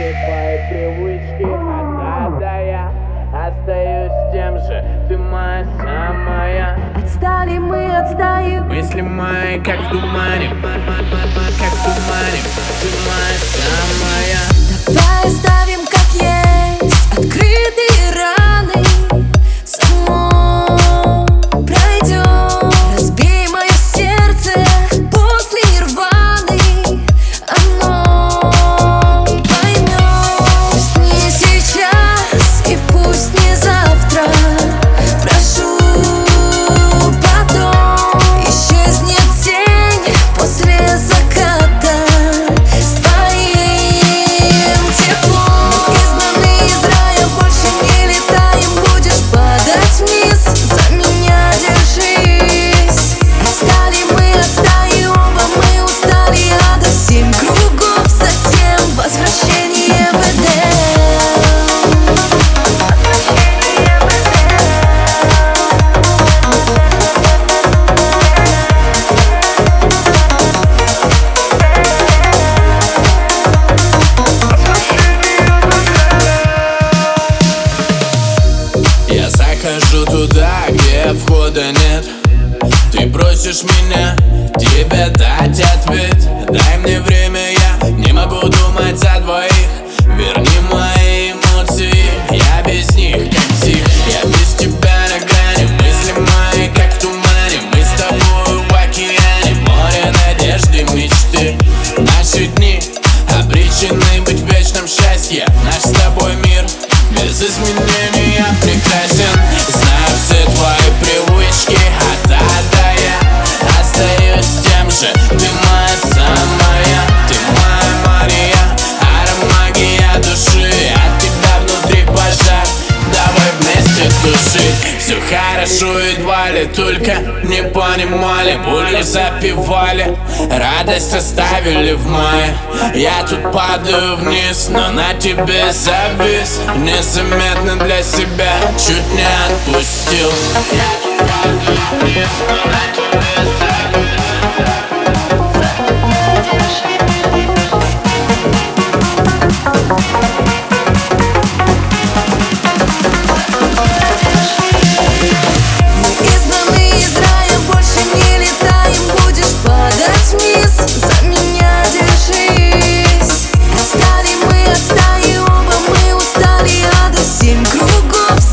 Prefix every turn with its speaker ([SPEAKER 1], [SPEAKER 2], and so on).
[SPEAKER 1] все твои привычки. Хотя да я остаюсь тем же. Ты моя самая.
[SPEAKER 2] Отстали мы, отстаем
[SPEAKER 1] Мысли мои как в тумане. Как в тумане
[SPEAKER 3] входа нет. Ты просишь меня тебе дать ответ. Дай мне время, я не могу думать за двоих. Верни тушить Все хорошо, едва ли только не понимали. Боли запивали, радость оставили в мае. Я тут падаю вниз, но на тебе завис. Незаметно для себя, чуть не отпустил. Я тут падаю вниз, но на тебе кругов